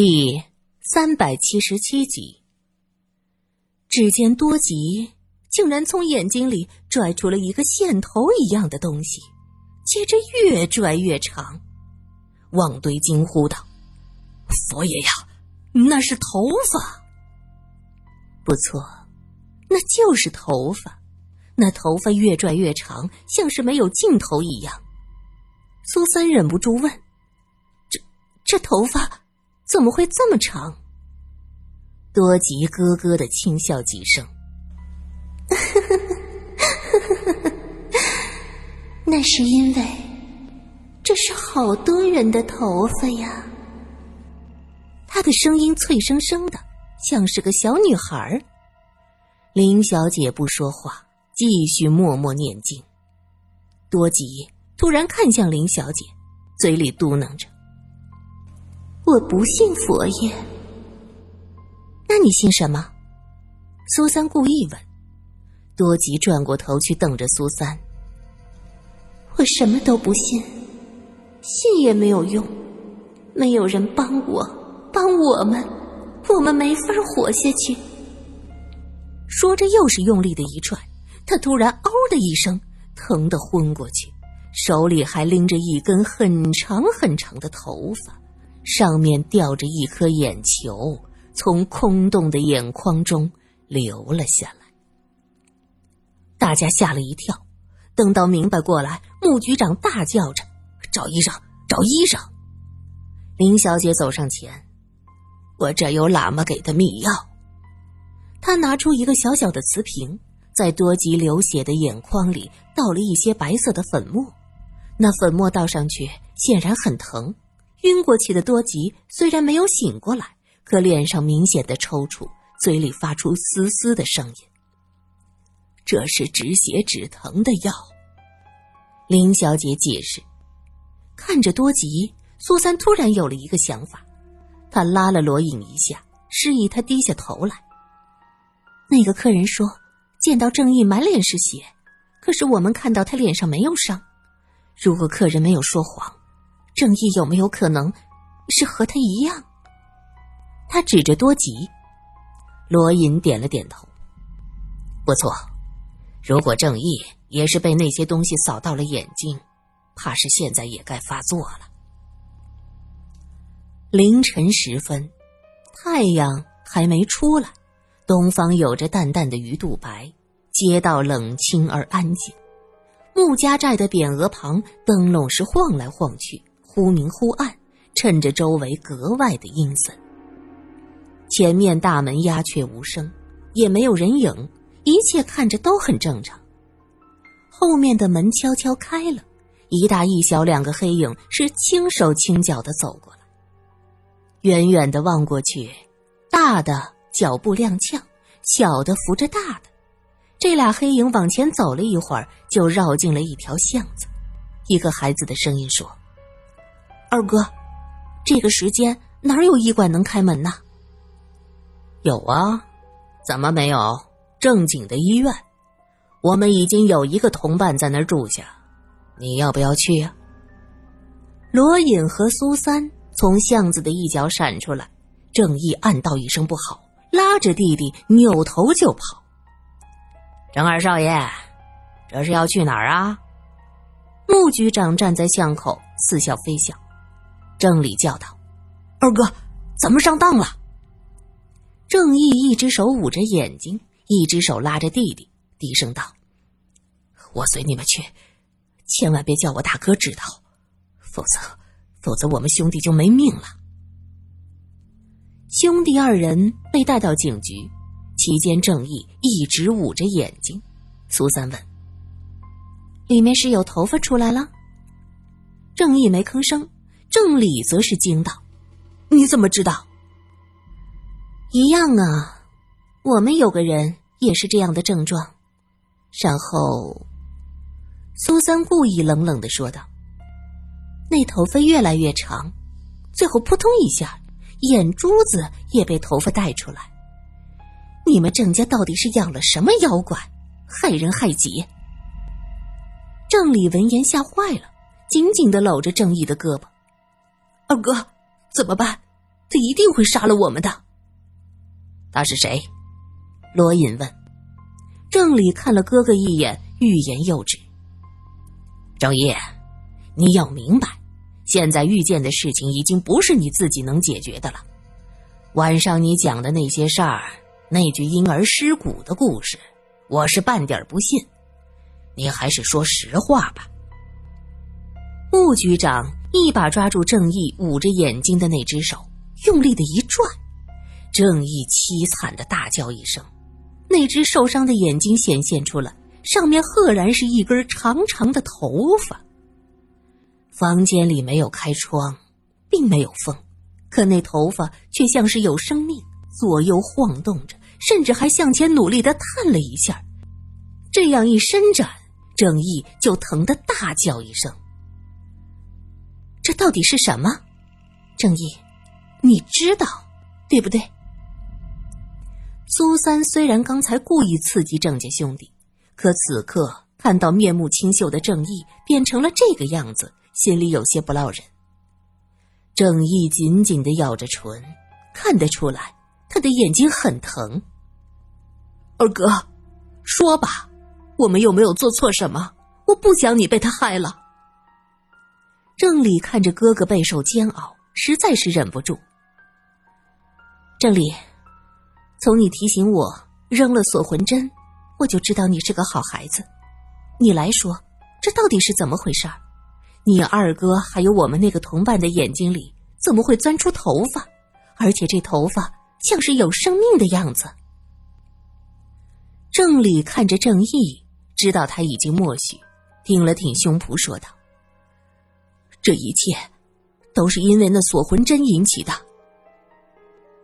第三百七十七集，只见多吉竟然从眼睛里拽出了一个线头一样的东西，接着越拽越长。旺堆惊呼道：“佛爷呀，那是头发！不错，那就是头发。那头发越拽越长，像是没有尽头一样。”苏三忍不住问：“这这头发？”怎么会这么长？多吉咯咯的轻笑几声，那是因为这是好多人的头发呀。他的声音脆生生的，像是个小女孩。林小姐不说话，继续默默念经。多吉突然看向林小姐，嘴里嘟囔着。我不信佛爷，那你信什么？苏三故意问。多吉转过头去瞪着苏三。我什么都不信，信也没有用，没有人帮我，帮我们，我们没法活下去。说着，又是用力的一拽，他突然“嗷”的一声，疼得昏过去，手里还拎着一根很长很长的头发。上面吊着一颗眼球，从空洞的眼眶中流了下来。大家吓了一跳，等到明白过来，穆局长大叫着：“找医生，找医生！”林小姐走上前：“我这有喇嘛给的秘药。”她拿出一个小小的瓷瓶，在多吉流血的眼眶里倒了一些白色的粉末，那粉末倒上去显然很疼。晕过去的多吉虽然没有醒过来，可脸上明显的抽搐，嘴里发出嘶嘶的声音。这是止血止疼的药，林小姐解释。看着多吉，苏三突然有了一个想法，他拉了罗隐一下，示意他低下头来。那个客人说，见到正义满脸是血，可是我们看到他脸上没有伤。如果客人没有说谎。正义有没有可能是和他一样？他指着多吉，罗隐点了点头。不错，如果正义也是被那些东西扫到了眼睛，怕是现在也该发作了。凌晨时分，太阳还没出来，东方有着淡淡的鱼肚白，街道冷清而安静。穆家寨的匾额旁，灯笼是晃来晃去。忽明忽暗，衬着周围格外的阴森。前面大门鸦雀无声，也没有人影，一切看着都很正常。后面的门悄悄开了，一大一小两个黑影是轻手轻脚的走过来。远远的望过去，大的脚步踉跄，小的扶着大的。这俩黑影往前走了一会儿，就绕进了一条巷子。一个孩子的声音说。二哥，这个时间哪有医馆能开门呢？有啊，怎么没有正经的医院？我们已经有一个同伴在那儿住下，你要不要去呀？罗隐和苏三从巷子的一角闪出来，正义暗道一声不好，拉着弟弟扭头就跑。郑二少爷，这是要去哪儿啊？穆局长站在巷口，似笑非笑。郑理叫道：“二哥，咱们上当了。”郑义一只手捂着眼睛，一只手拉着弟弟，低声道：“我随你们去，千万别叫我大哥知道，否则，否则我们兄弟就没命了。”兄弟二人被带到警局，期间郑义一直捂着眼睛。苏三问：“里面是有头发出来了？”郑义没吭声。郑理则是惊道：“你怎么知道？一样啊，我们有个人也是这样的症状。”然后，苏三故意冷冷的说道：“那头发越来越长，最后扑通一下，眼珠子也被头发带出来。你们郑家到底是养了什么妖怪，害人害己？”郑理闻言吓坏了，紧紧的搂着郑义的胳膊。二哥，怎么办？他一定会杀了我们的。他是谁？罗隐问。郑理看了哥哥一眼，欲言又止。郑义，你要明白，现在遇见的事情已经不是你自己能解决的了。晚上你讲的那些事儿，那具婴儿尸骨的故事，我是半点不信。你还是说实话吧。穆局长一把抓住郑义捂着眼睛的那只手，用力的一转，郑义凄惨的大叫一声。那只受伤的眼睛显现出了，上面赫然是一根长长的头发。房间里没有开窗，并没有风，可那头发却像是有生命，左右晃动着，甚至还向前努力的探了一下。这样一伸展，郑义就疼得大叫一声：“这到底是什么？”正义，你知道，对不对？苏三虽然刚才故意刺激郑家兄弟，可此刻看到面目清秀的郑义变成了这个样子，心里有些不落忍。郑义紧紧的咬着唇，看得出来他的眼睛很疼。二哥，说吧，我们有没有做错什么？我不想你被他害了。郑理看着哥哥备受煎熬，实在是忍不住。郑理。从你提醒我扔了锁魂针，我就知道你是个好孩子。你来说，这到底是怎么回事？你二哥还有我们那个同伴的眼睛里怎么会钻出头发？而且这头发像是有生命的样子。郑理看着郑义，知道他已经默许，挺了挺胸脯说道：“这一切都是因为那锁魂针引起的。”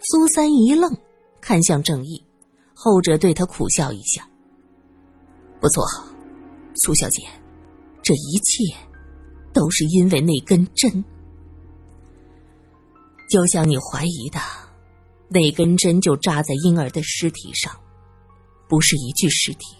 苏三一愣。看向郑义，后者对他苦笑一下。不错，苏小姐，这一切都是因为那根针。就像你怀疑的，那根针就扎在婴儿的尸体上，不是一具尸体，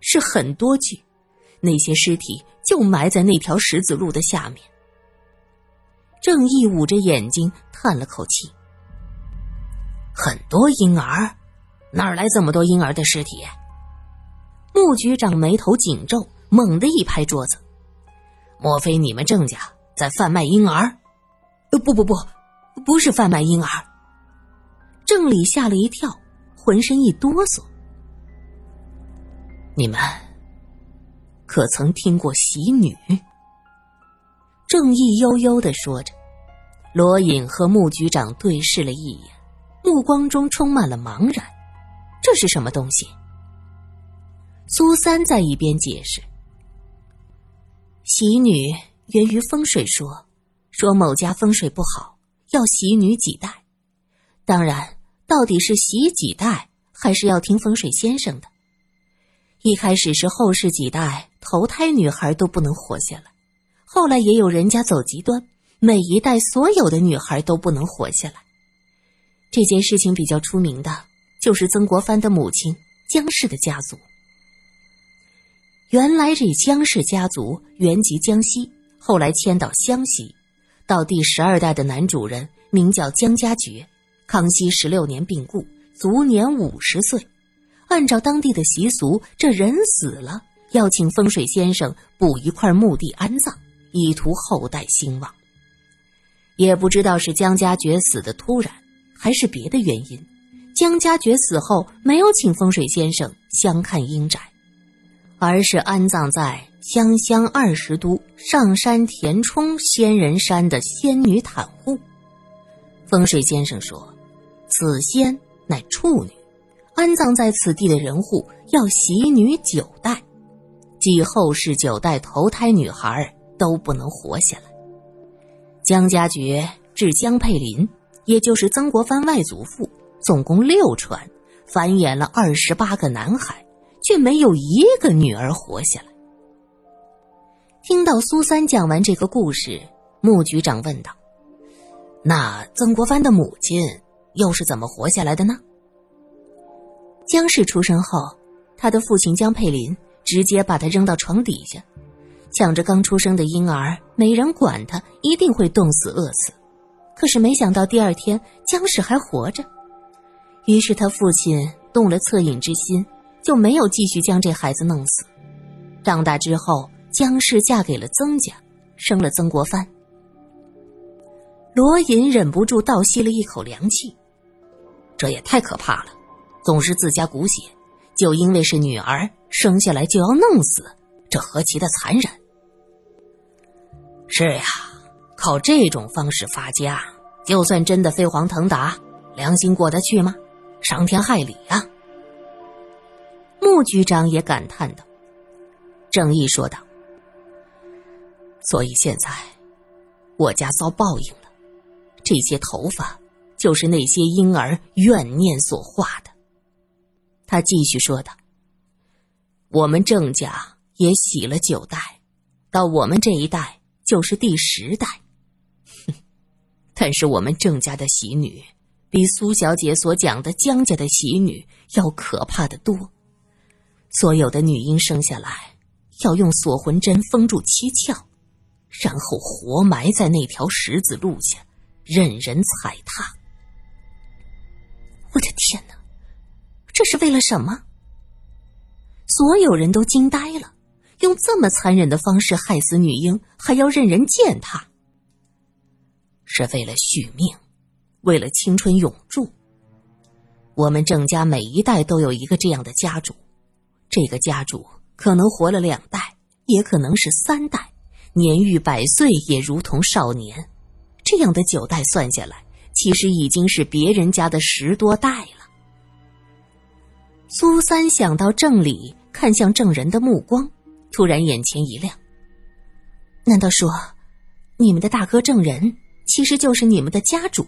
是很多具。那些尸体就埋在那条石子路的下面。郑义捂着眼睛叹了口气。很多婴儿，哪来这么多婴儿的尸体？穆局长眉头紧皱，猛地一拍桌子：“莫非你们郑家在贩卖婴儿？”“，不不不，不是贩卖婴儿。”郑理吓了一跳，浑身一哆嗦。“你们可曾听过喜女？”郑义悠悠的说着。罗隐和穆局长对视了一眼。目光中充满了茫然，这是什么东西？苏三在一边解释：“喜女源于风水说，说某家风水不好，要喜女几代。当然，到底是喜几代，还是要听风水先生的。一开始是后世几代投胎女孩都不能活下来，后来也有人家走极端，每一代所有的女孩都不能活下来。”这件事情比较出名的，就是曾国藩的母亲江氏的家族。原来这江氏家族原籍江西，后来迁到湘西，到第十二代的男主人名叫江家爵，康熙十六年病故，卒年五十岁。按照当地的习俗，这人死了要请风水先生补一块墓地安葬，以图后代兴旺。也不知道是江家爵死的突然。还是别的原因，江家爵死后没有请风水先生相看阴宅，而是安葬在湘乡二十都上山田冲仙人山的仙女袒户。风水先生说，此仙乃处女，安葬在此地的人户要喜女九代，即后世九代投胎女孩都不能活下来。江家爵至江佩林。也就是曾国藩外祖父，总共六传，繁衍了二十八个男孩，却没有一个女儿活下来。听到苏三讲完这个故事，穆局长问道：“那曾国藩的母亲又是怎么活下来的呢？”江氏出生后，他的父亲江佩林直接把他扔到床底下，抢着刚出生的婴儿，没人管他，一定会冻死饿死。可是没想到第二天姜氏还活着，于是他父亲动了恻隐之心，就没有继续将这孩子弄死。长大之后，姜氏嫁给了曾家，生了曾国藩。罗隐忍不住倒吸了一口凉气，这也太可怕了，总是自家骨血，就因为是女儿，生下来就要弄死，这何其的残忍！是呀。靠这种方式发家，就算真的飞黄腾达，良心过得去吗？伤天害理呀！穆局长也感叹道。正义说道：“所以现在，我家遭报应了。这些头发，就是那些婴儿怨念所化的。”他继续说道：“我们郑家也洗了九代，到我们这一代就是第十代。”但是我们郑家的喜女，比苏小姐所讲的江家的喜女要可怕的多。所有的女婴生下来，要用锁魂针封住七窍，然后活埋在那条十字路下，任人踩踏。我的天哪，这是为了什么？所有人都惊呆了，用这么残忍的方式害死女婴，还要任人践踏。是为了续命，为了青春永驻。我们郑家每一代都有一个这样的家主，这个家主可能活了两代，也可能是三代，年逾百岁也如同少年。这样的九代算下来，其实已经是别人家的十多代了。苏三想到郑理看向郑人的目光，突然眼前一亮。难道说，你们的大哥郑人？其实就是你们的家主，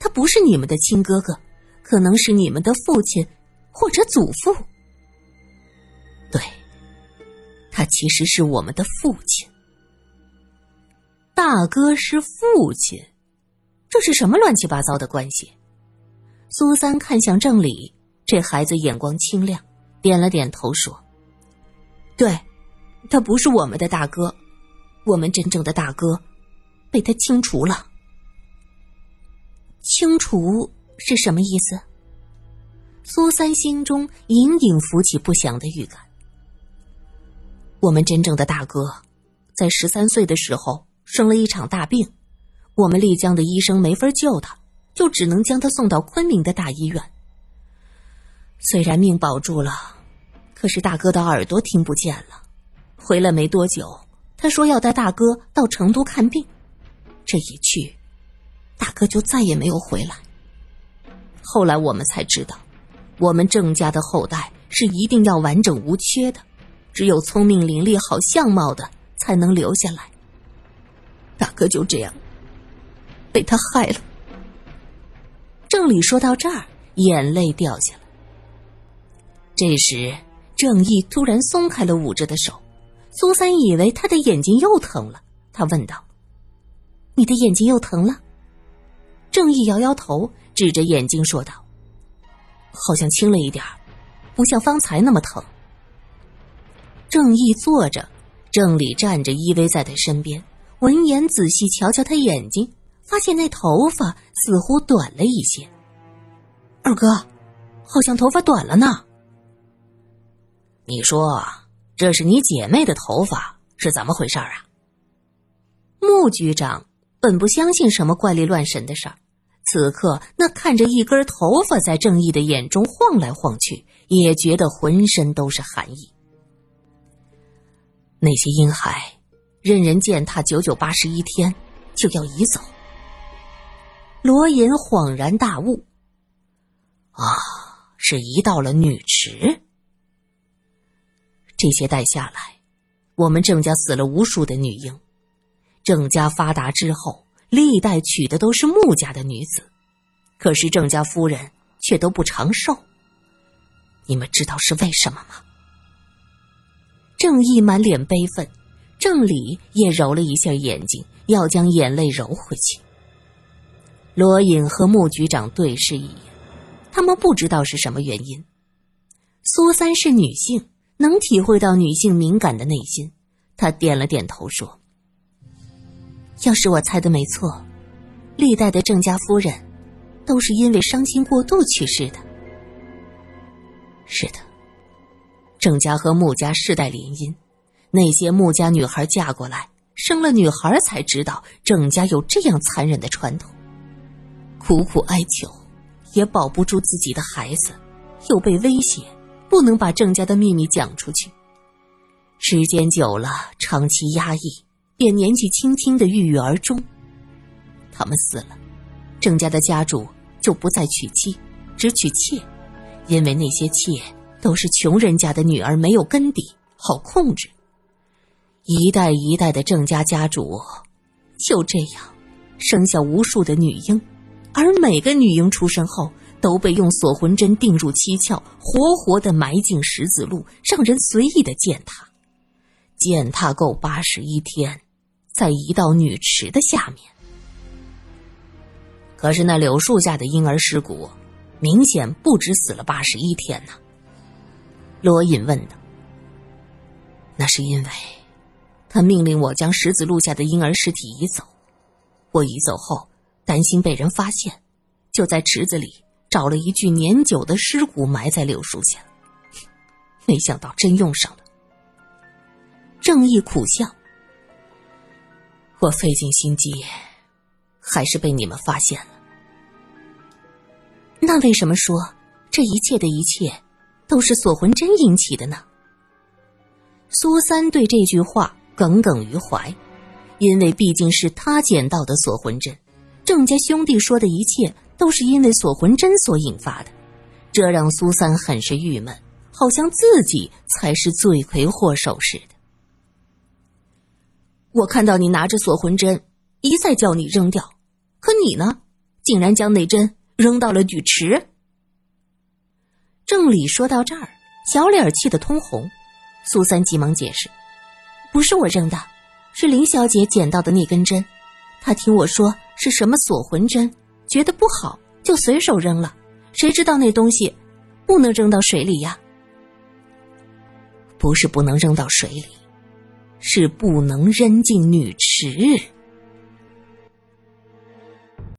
他不是你们的亲哥哥，可能是你们的父亲或者祖父。对，他其实是我们的父亲。大哥是父亲，这是什么乱七八糟的关系？苏三看向郑理，这孩子眼光清亮，点了点头说：“对，他不是我们的大哥，我们真正的大哥被他清除了。”清除是什么意思？苏三心中隐隐浮起不祥的预感。我们真正的大哥，在十三岁的时候生了一场大病，我们丽江的医生没法救他，就只能将他送到昆明的大医院。虽然命保住了，可是大哥的耳朵听不见了。回来没多久，他说要带大哥到成都看病，这一去。大哥就再也没有回来。后来我们才知道，我们郑家的后代是一定要完整无缺的，只有聪明伶俐、好相貌的才能留下来。大哥就这样被他害了。郑理说到这儿，眼泪掉下来。这时，郑义突然松开了捂着的手，苏三以为他的眼睛又疼了，他问道：“你的眼睛又疼了？”郑义摇摇头，指着眼睛说道：“好像轻了一点不像方才那么疼。”郑义坐着，郑理站着依偎在他身边。闻言，仔细瞧瞧他眼睛，发现那头发似乎短了一些。二哥，好像头发短了呢。你说，这是你姐妹的头发是怎么回事啊？穆局长。本不相信什么怪力乱神的事儿，此刻那看着一根头发在正义的眼中晃来晃去，也觉得浑身都是寒意。那些婴孩，任人践踏九九八十一天，就要移走。罗隐恍然大悟：啊，是移到了女池。这些代下来，我们郑家死了无数的女婴。郑家发达之后，历代娶的都是穆家的女子，可是郑家夫人却都不长寿。你们知道是为什么吗？郑义满脸悲愤，郑理也揉了一下眼睛，要将眼泪揉回去。罗隐和穆局长对视一眼，他们不知道是什么原因。苏三是女性，能体会到女性敏感的内心，她点了点头说。要是我猜的没错，历代的郑家夫人都是因为伤心过度去世的。是的，郑家和穆家世代联姻，那些穆家女孩嫁过来生了女孩，才知道郑家有这样残忍的传统。苦苦哀求，也保不住自己的孩子，又被威胁，不能把郑家的秘密讲出去。时间久了，长期压抑，便年纪轻轻的郁郁而终。他们死了，郑家的家主就不再娶妻，只娶妾，因为那些妾都是穷人家的女儿，没有根底，好控制。一代一代的郑家家主就这样生下无数的女婴，而每个女婴出生后都被用锁魂针钉入七窍，活活的埋进十字路，让人随意的践踏。践踏够八十一天，再移到女池的下面。可是那柳树下的婴儿尸骨，明显不止死了八十一天呢。罗隐问道：“那是因为，他命令我将十字路下的婴儿尸体移走。我移走后，担心被人发现，就在池子里找了一具年久的尸骨埋在柳树下。没想到真用上了。”正义苦笑：“我费尽心机。”还是被你们发现了。那为什么说这一切的一切都是锁魂针引起的呢？苏三对这句话耿耿于怀，因为毕竟是他捡到的锁魂针。郑家兄弟说的一切都是因为锁魂针所引发的，这让苏三很是郁闷，好像自己才是罪魁祸首似的。我看到你拿着锁魂针，一再叫你扔掉。可你呢，竟然将那针扔到了女池。郑理说到这儿，小脸气得通红。苏三急忙解释：“不是我扔的，是林小姐捡到的那根针。她听我说是什么锁魂针，觉得不好，就随手扔了。谁知道那东西不能扔到水里呀？不是不能扔到水里，是不能扔进女池。”